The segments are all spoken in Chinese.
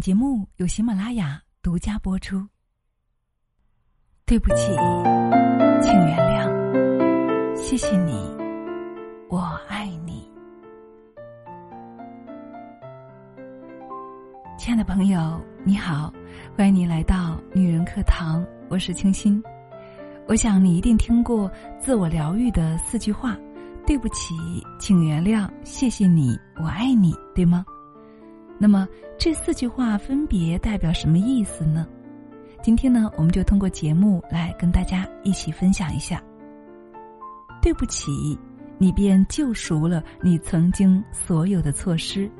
节目由喜马拉雅独家播出。对不起，请原谅，谢谢你，我爱你。亲爱的朋友，你好，欢迎你来到女人课堂，我是清新。我想你一定听过自我疗愈的四句话：对不起，请原谅，谢谢你，我爱你，对吗？那么这四句话分别代表什么意思呢？今天呢，我们就通过节目来跟大家一起分享一下。对不起，你便救赎了你曾经所有的错失，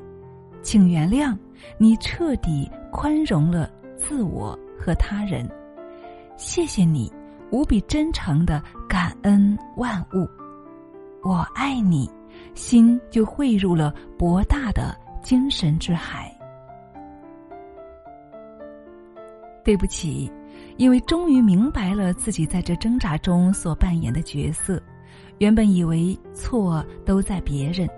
请原谅，你彻底宽容了自我和他人。谢谢你，无比真诚的感恩万物。我爱你，心就汇入了博大的。精神之海。对不起，因为终于明白了自己在这挣扎中所扮演的角色。原本以为错都在别人，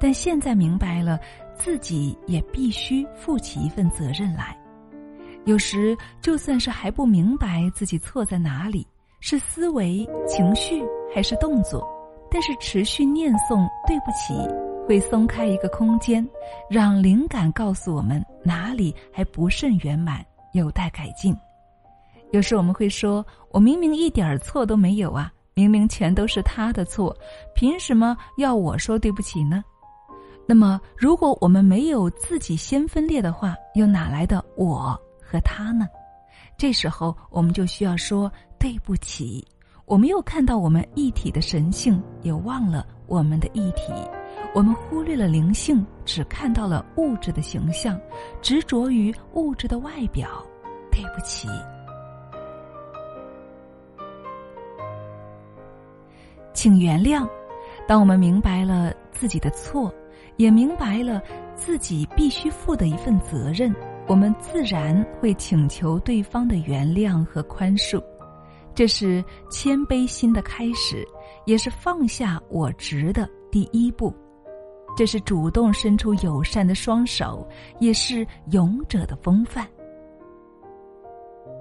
但现在明白了，自己也必须负起一份责任来。有时就算是还不明白自己错在哪里，是思维、情绪还是动作，但是持续念诵“对不起”。会松开一个空间，让灵感告诉我们哪里还不甚圆满，有待改进。有时我们会说：“我明明一点错都没有啊，明明全都是他的错，凭什么要我说对不起呢？”那么，如果我们没有自己先分裂的话，又哪来的我和他呢？这时候，我们就需要说对不起。我们又看到我们一体的神性，也忘了我们的一体。我们忽略了灵性，只看到了物质的形象，执着于物质的外表。对不起，请原谅。当我们明白了自己的错，也明白了自己必须负的一份责任，我们自然会请求对方的原谅和宽恕。这是谦卑心的开始，也是放下我执的第一步。这是主动伸出友善的双手，也是勇者的风范。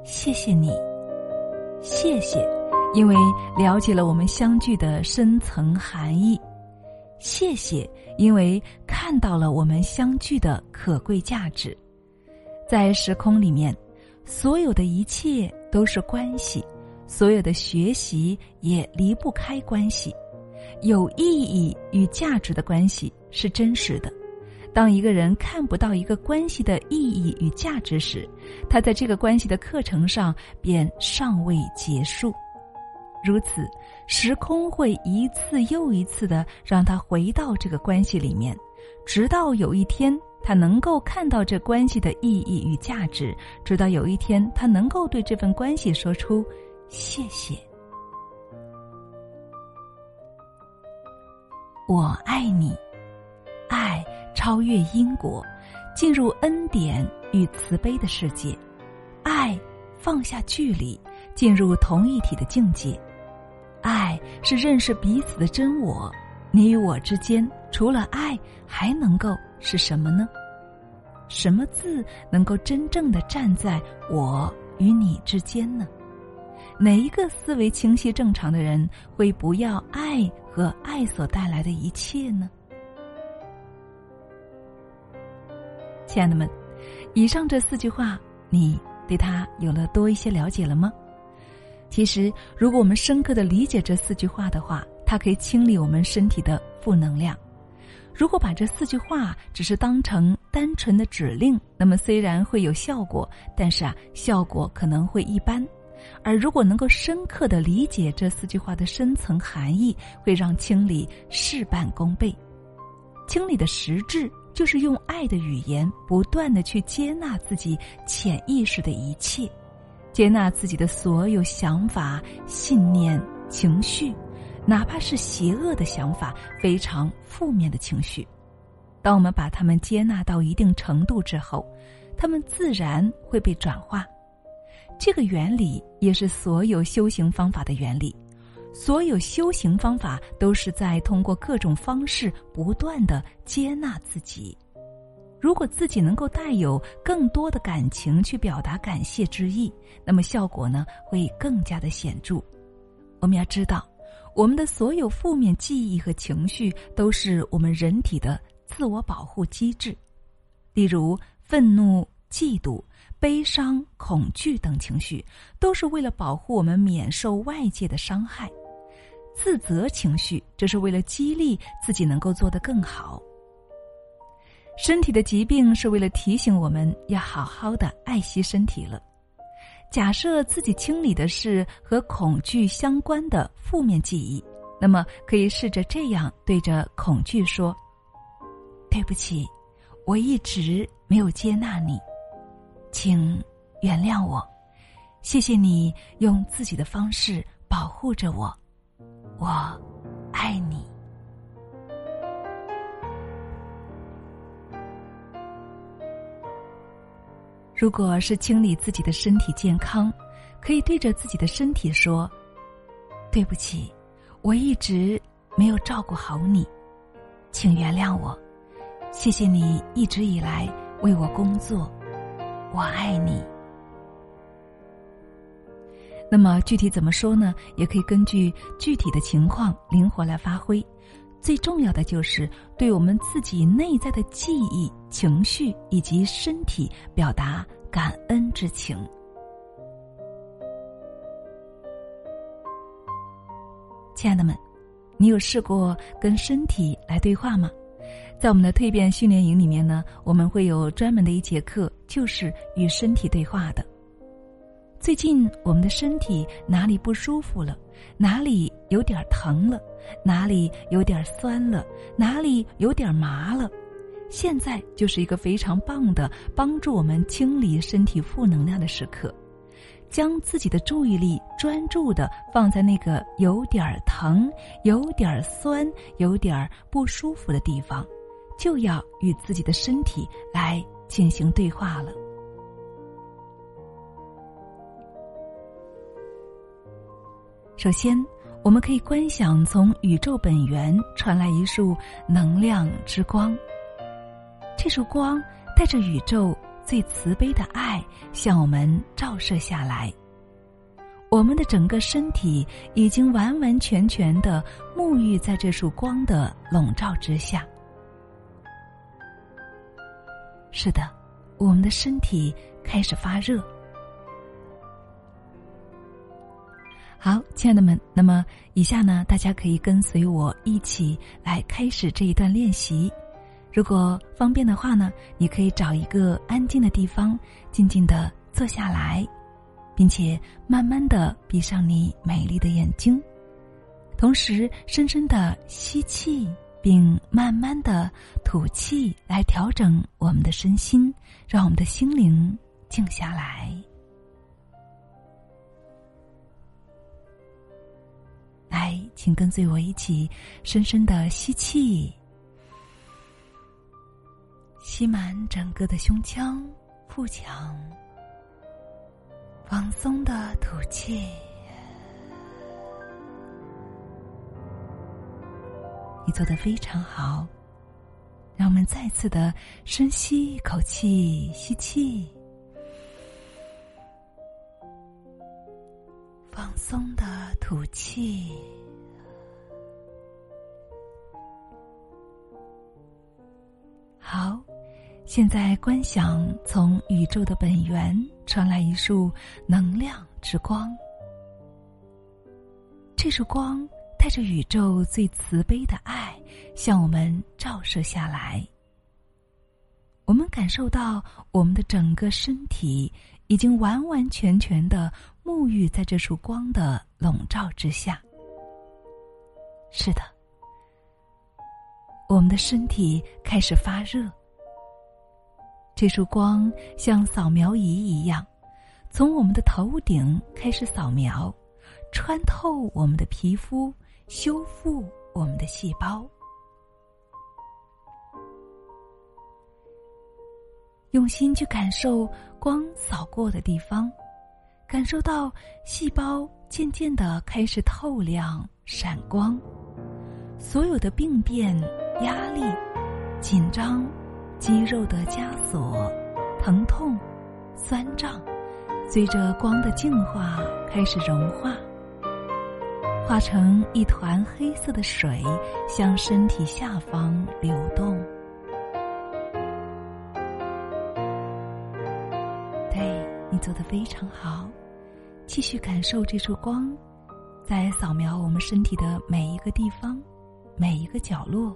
谢谢你，谢谢，因为了解了我们相聚的深层含义；谢谢，因为看到了我们相聚的可贵价值。在时空里面，所有的一切都是关系，所有的学习也离不开关系。有意义与价值的关系是真实的。当一个人看不到一个关系的意义与价值时，他在这个关系的课程上便尚未结束。如此，时空会一次又一次的让他回到这个关系里面，直到有一天他能够看到这关系的意义与价值，直到有一天他能够对这份关系说出“谢谢”。我爱你，爱超越因果，进入恩典与慈悲的世界；爱放下距离，进入同一体的境界；爱是认识彼此的真我。你与我之间，除了爱，还能够是什么呢？什么字能够真正的站在我与你之间呢？哪一个思维清晰正常的人会不要爱和爱所带来的一切呢？亲爱的们，以上这四句话，你对他有了多一些了解了吗？其实，如果我们深刻的理解这四句话的话，它可以清理我们身体的负能量。如果把这四句话只是当成单纯的指令，那么虽然会有效果，但是啊，效果可能会一般。而如果能够深刻的理解这四句话的深层含义，会让清理事半功倍。清理的实质就是用爱的语言，不断的去接纳自己潜意识的一切，接纳自己的所有想法、信念、情绪，哪怕是邪恶的想法、非常负面的情绪。当我们把它们接纳到一定程度之后，它们自然会被转化。这个原理也是所有修行方法的原理，所有修行方法都是在通过各种方式不断的接纳自己。如果自己能够带有更多的感情去表达感谢之意，那么效果呢会更加的显著。我们要知道，我们的所有负面记忆和情绪都是我们人体的自我保护机制，例如愤怒、嫉妒、悲伤、恐惧等情绪，都是为了保护我们免受外界的伤害；自责情绪，这是为了激励自己能够做得更好。身体的疾病是为了提醒我们要好好的爱惜身体了。假设自己清理的是和恐惧相关的负面记忆，那么可以试着这样对着恐惧说：“对不起，我一直没有接纳你，请原谅我。谢谢你用自己的方式保护着我，我爱你。”如果是清理自己的身体健康，可以对着自己的身体说：“对不起，我一直没有照顾好你，请原谅我。谢谢你一直以来为我工作，我爱你。”那么具体怎么说呢？也可以根据具体的情况灵活来发挥。最重要的就是对我们自己内在的记忆、情绪以及身体表达感恩之情。亲爱的们，你有试过跟身体来对话吗？在我们的蜕变训练营里面呢，我们会有专门的一节课，就是与身体对话的。最近我们的身体哪里不舒服了？哪里有点疼了？哪里有点酸了？哪里有点麻了？现在就是一个非常棒的帮助我们清理身体负能量的时刻。将自己的注意力专注的放在那个有点疼、有点酸、有点不舒服的地方，就要与自己的身体来进行对话了。首先，我们可以观想从宇宙本源传来一束能量之光。这束光带着宇宙最慈悲的爱向我们照射下来。我们的整个身体已经完完全全的沐浴在这束光的笼罩之下。是的，我们的身体开始发热。好，亲爱的们，那么以下呢，大家可以跟随我一起来开始这一段练习。如果方便的话呢，你可以找一个安静的地方，静静的坐下来，并且慢慢的闭上你美丽的眼睛，同时深深的吸气，并慢慢的吐气，来调整我们的身心，让我们的心灵静下来。来，请跟随我一起深深的吸气，吸满整个的胸腔、腹腔，放松的吐气。做的非常好，让我们再次的深吸一口气，吸气。放松的吐气。好，现在观想从宇宙的本源传来一束能量之光。这束光带着宇宙最慈悲的爱向我们照射下来。我们感受到我们的整个身体已经完完全全的。沐浴在这束光的笼罩之下。是的，我们的身体开始发热。这束光像扫描仪一样，从我们的头顶开始扫描，穿透我们的皮肤，修复我们的细胞。用心去感受光扫过的地方。感受到细胞渐渐的开始透亮、闪光，所有的病变、压力、紧张、肌肉的枷锁、疼痛、酸胀，随着光的净化开始融化，化成一团黑色的水，向身体下方流动。对你做的非常好，继续感受这束光，在扫描我们身体的每一个地方。每一个角落。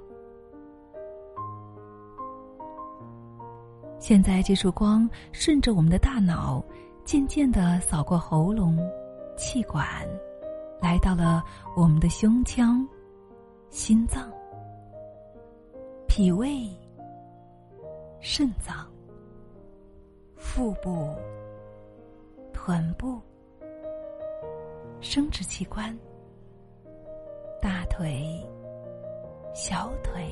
现在，这束光顺着我们的大脑，渐渐的扫过喉咙、气管，来到了我们的胸腔、心脏、脾胃、肾脏、腹部、臀部、生殖器官、大腿。小腿、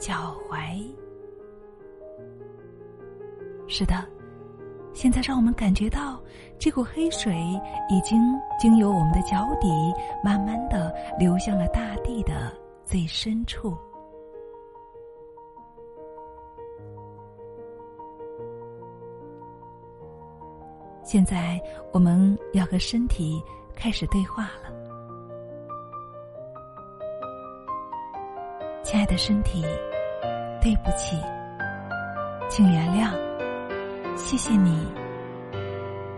脚踝，是的，现在让我们感觉到这股黑水已经经由我们的脚底，慢慢的流向了大地的最深处。现在我们要和身体开始对话了。亲爱的身体，对不起，请原谅，谢谢你，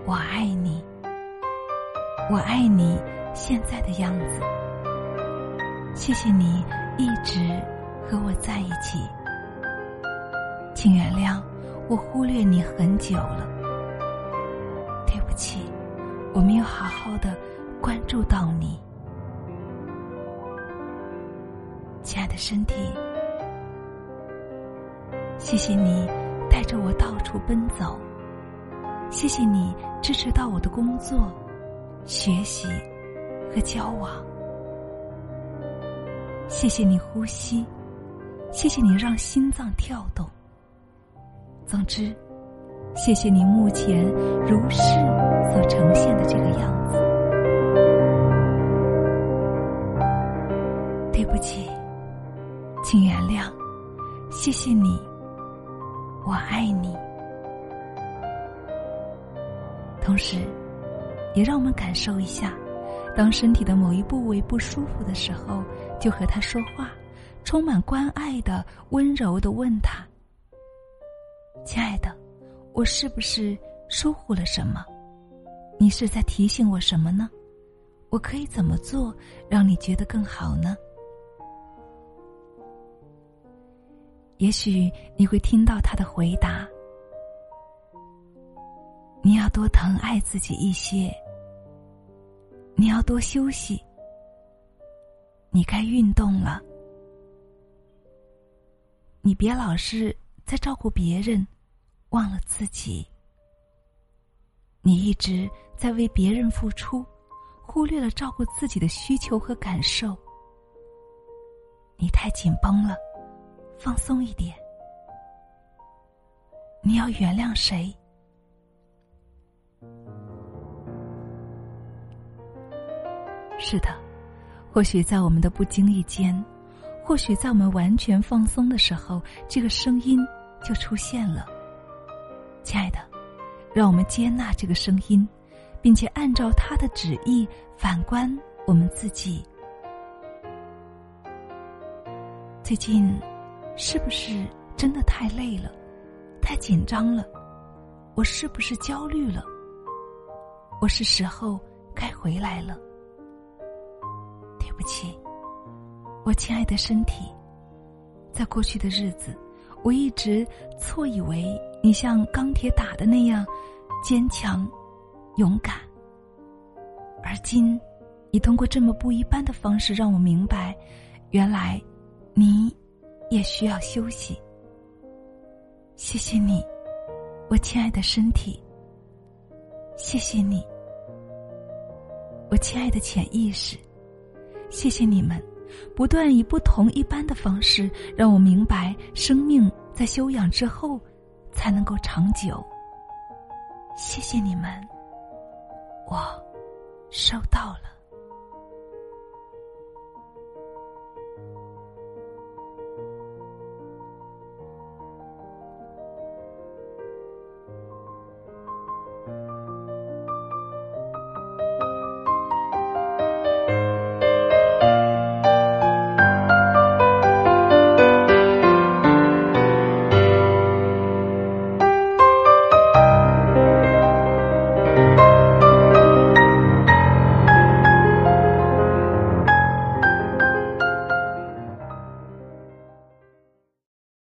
我爱你，我爱你现在的样子，谢谢你一直和我在一起，请原谅我忽略你很久了，对不起，我没有好好的关注到你。亲爱的身体，谢谢你带着我到处奔走，谢谢你支持到我的工作、学习和交往，谢谢你呼吸，谢谢你让心脏跳动。总之，谢谢你目前如是所呈现的这个样子。对不起。请原谅，谢谢你，我爱你。同时，也让我们感受一下，当身体的某一部位不舒服的时候，就和他说话，充满关爱的、温柔的问他：“亲爱的，我是不是疏忽了什么？你是在提醒我什么呢？我可以怎么做，让你觉得更好呢？”也许你会听到他的回答：“你要多疼爱自己一些，你要多休息，你该运动了，你别老是在照顾别人，忘了自己。你一直在为别人付出，忽略了照顾自己的需求和感受。你太紧绷了。”放松一点。你要原谅谁？是的，或许在我们的不经意间，或许在我们完全放松的时候，这个声音就出现了。亲爱的，让我们接纳这个声音，并且按照他的旨意反观我们自己。最近。是不是真的太累了，太紧张了？我是不是焦虑了？我是时候该回来了。对不起，我亲爱的身体，在过去的日子，我一直错以为你像钢铁打的那样坚强、勇敢，而今，你通过这么不一般的方式让我明白，原来你。也需要休息。谢谢你，我亲爱的身体。谢谢你，我亲爱的潜意识。谢谢你们，不断以不同一般的方式让我明白，生命在休养之后才能够长久。谢谢你们，我收到了。